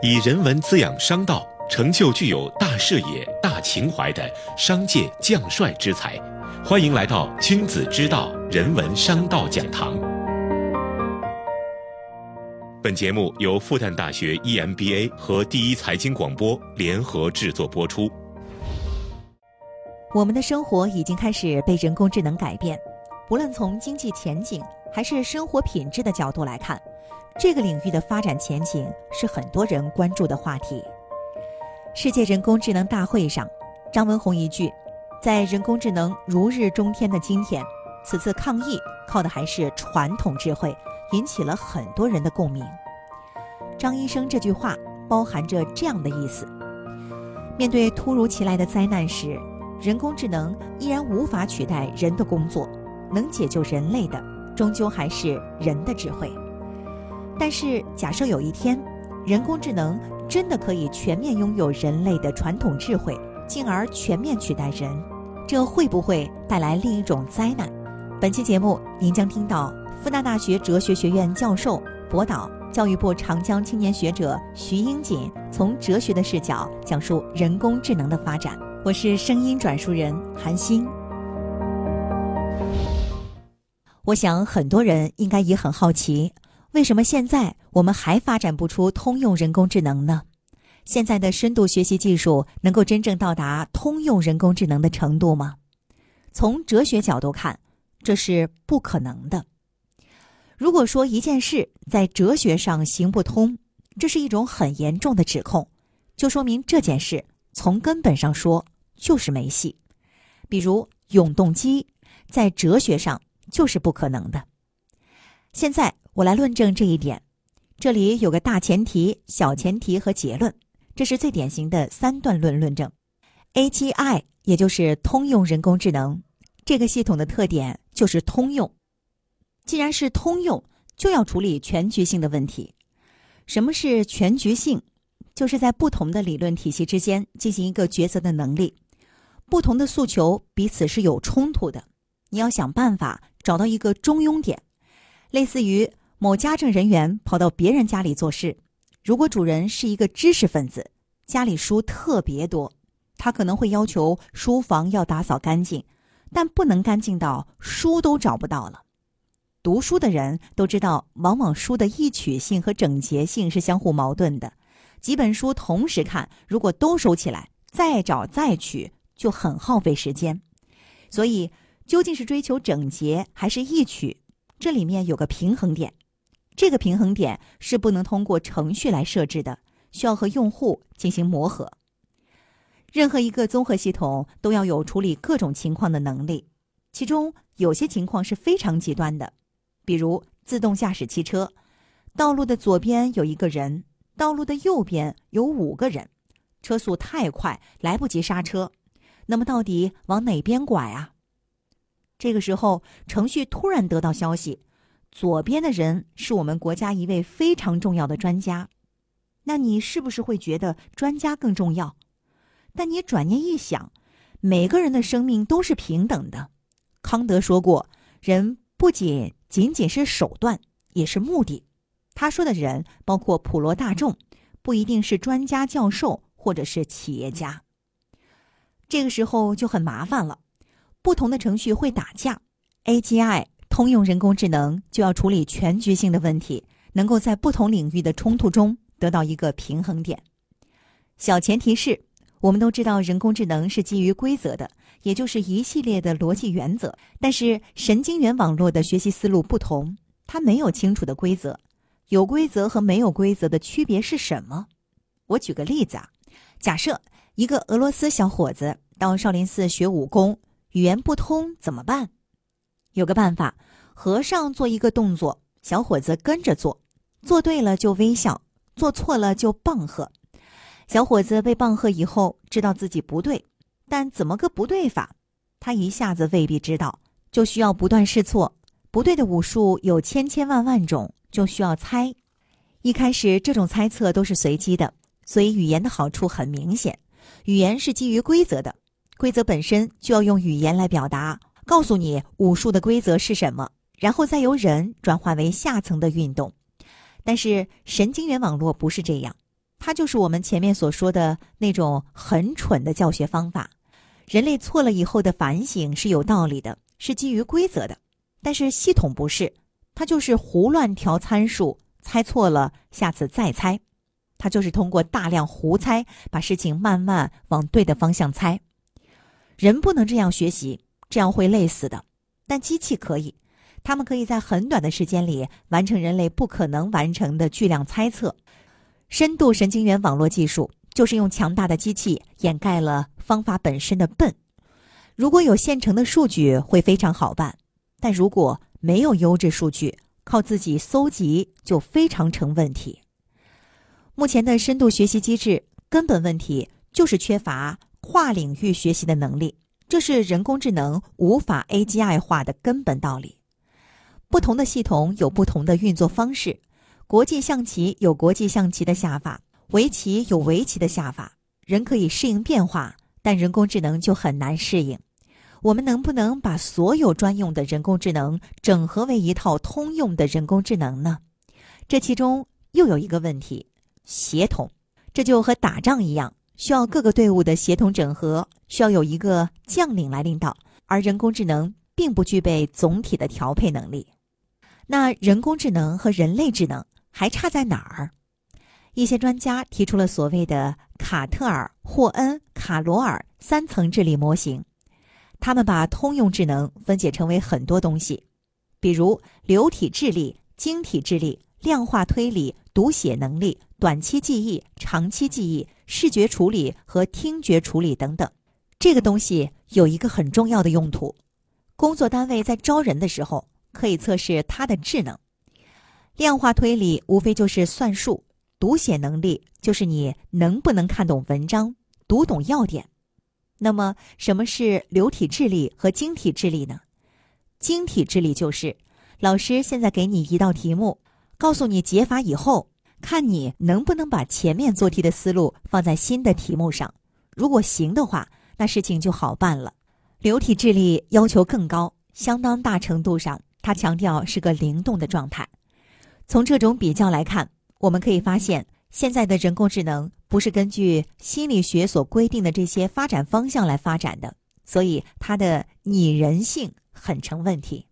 以人文滋养商道，成就具有大视野、大情怀的商界将帅之才。欢迎来到君子之道人文商道讲堂。本节目由复旦大学 EMBA 和第一财经广播联合制作播出。我们的生活已经开始被人工智能改变，不论从经济前景还是生活品质的角度来看，这个领域的发展前景是很多人关注的话题。世界人工智能大会上，张文宏一句：“在人工智能如日中天的今天，此次抗疫靠的还是传统智慧。”引起了很多人的共鸣。张医生这句话包含着这样的意思：面对突如其来的灾难时，人工智能依然无法取代人的工作，能解救人类的终究还是人的智慧。但是，假设有一天，人工智能真的可以全面拥有人类的传统智慧，进而全面取代人，这会不会带来另一种灾难？本期节目您将听到。复旦大学哲学学院教授、博导、教育部长江青年学者徐英锦从哲学的视角讲述人工智能的发展。我是声音转述人韩星。我想很多人应该也很好奇，为什么现在我们还发展不出通用人工智能呢？现在的深度学习技术能够真正到达通用人工智能的程度吗？从哲学角度看，这是不可能的。如果说一件事在哲学上行不通，这是一种很严重的指控，就说明这件事从根本上说就是没戏。比如永动机，在哲学上就是不可能的。现在我来论证这一点，这里有个大前提、小前提和结论，这是最典型的三段论论证。AGI 也就是通用人工智能，这个系统的特点就是通用。既然是通用，就要处理全局性的问题。什么是全局性？就是在不同的理论体系之间进行一个抉择的能力。不同的诉求彼此是有冲突的，你要想办法找到一个中庸点。类似于某家政人员跑到别人家里做事，如果主人是一个知识分子，家里书特别多，他可能会要求书房要打扫干净，但不能干净到书都找不到了。读书的人都知道，往往书的易取性和整洁性是相互矛盾的。几本书同时看，如果都收起来，再找再取就很耗费时间。所以，究竟是追求整洁还是易取，这里面有个平衡点。这个平衡点是不能通过程序来设置的，需要和用户进行磨合。任何一个综合系统都要有处理各种情况的能力，其中有些情况是非常极端的。比如自动驾驶汽车，道路的左边有一个人，道路的右边有五个人，车速太快，来不及刹车，那么到底往哪边拐啊？这个时候，程序突然得到消息，左边的人是我们国家一位非常重要的专家，那你是不是会觉得专家更重要？但你转念一想，每个人的生命都是平等的。康德说过，人不仅仅仅是手段，也是目的。他说的人包括普罗大众，不一定是专家、教授或者是企业家。这个时候就很麻烦了，不同的程序会打架。AGI 通用人工智能就要处理全局性的问题，能够在不同领域的冲突中得到一个平衡点。小前提是，我们都知道人工智能是基于规则的。也就是一系列的逻辑原则，但是神经元网络的学习思路不同，它没有清楚的规则。有规则和没有规则的区别是什么？我举个例子啊，假设一个俄罗斯小伙子到少林寺学武功，语言不通怎么办？有个办法，和尚做一个动作，小伙子跟着做，做对了就微笑，做错了就棒喝。小伙子被棒喝以后，知道自己不对。但怎么个不对法？他一下子未必知道，就需要不断试错。不对的武术有千千万万种，就需要猜。一开始这种猜测都是随机的，所以语言的好处很明显。语言是基于规则的，规则本身就要用语言来表达，告诉你武术的规则是什么，然后再由人转化为下层的运动。但是神经元网络不是这样，它就是我们前面所说的那种很蠢的教学方法。人类错了以后的反省是有道理的，是基于规则的，但是系统不是，它就是胡乱调参数，猜错了下次再猜，它就是通过大量胡猜把事情慢慢往对的方向猜。人不能这样学习，这样会累死的，但机器可以。他们可以在很短的时间里完成人类不可能完成的巨量猜测。深度神经元网络技术就是用强大的机器掩盖了方法本身的笨。如果有现成的数据会非常好办，但如果没有优质数据，靠自己搜集就非常成问题。目前的深度学习机制根本问题就是缺乏跨领域学习的能力，这是人工智能无法 AGI 化的根本道理。不同的系统有不同的运作方式，国际象棋有国际象棋的下法，围棋有围棋的下法。人可以适应变化，但人工智能就很难适应。我们能不能把所有专用的人工智能整合为一套通用的人工智能呢？这其中又有一个问题：协同。这就和打仗一样，需要各个队伍的协同整合，需要有一个将领来领导，而人工智能并不具备总体的调配能力。那人工智能和人类智能还差在哪儿？一些专家提出了所谓的卡特尔、霍恩、卡罗尔三层智力模型，他们把通用智能分解成为很多东西，比如流体智力、晶体智力、量化推理、读写能力、短期记忆、长期记忆、视觉处理和听觉处理等等。这个东西有一个很重要的用途，工作单位在招人的时候。可以测试它的智能。量化推理无非就是算术，读写能力就是你能不能看懂文章、读懂要点。那么，什么是流体智力和晶体智力呢？晶体智力就是老师现在给你一道题目，告诉你解法以后，看你能不能把前面做题的思路放在新的题目上。如果行的话，那事情就好办了。流体智力要求更高，相当大程度上。它强调是个灵动的状态。从这种比较来看，我们可以发现，现在的人工智能不是根据心理学所规定的这些发展方向来发展的，所以它的拟人性很成问题。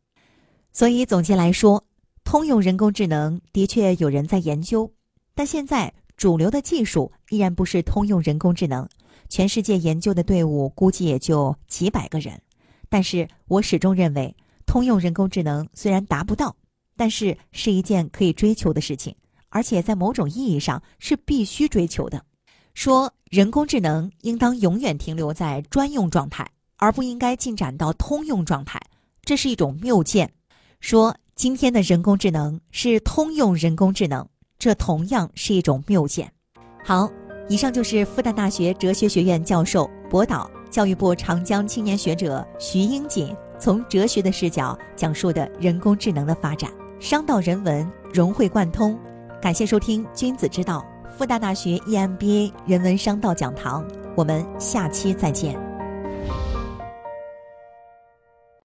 所以总结来说，通用人工智能的确有人在研究，但现在主流的技术依然不是通用人工智能。全世界研究的队伍估计也就几百个人，但是我始终认为。通用人工智能虽然达不到，但是是一件可以追求的事情，而且在某种意义上是必须追求的。说人工智能应当永远停留在专用状态，而不应该进展到通用状态，这是一种谬见。说今天的人工智能是通用人工智能，这同样是一种谬见。好，以上就是复旦大学哲学学院教授、博导、教育部长江青年学者徐英锦。从哲学的视角讲述的人工智能的发展，商道人文融会贯通。感谢收听《君子之道》复旦大学 EMBA 人文商道讲堂，我们下期再见。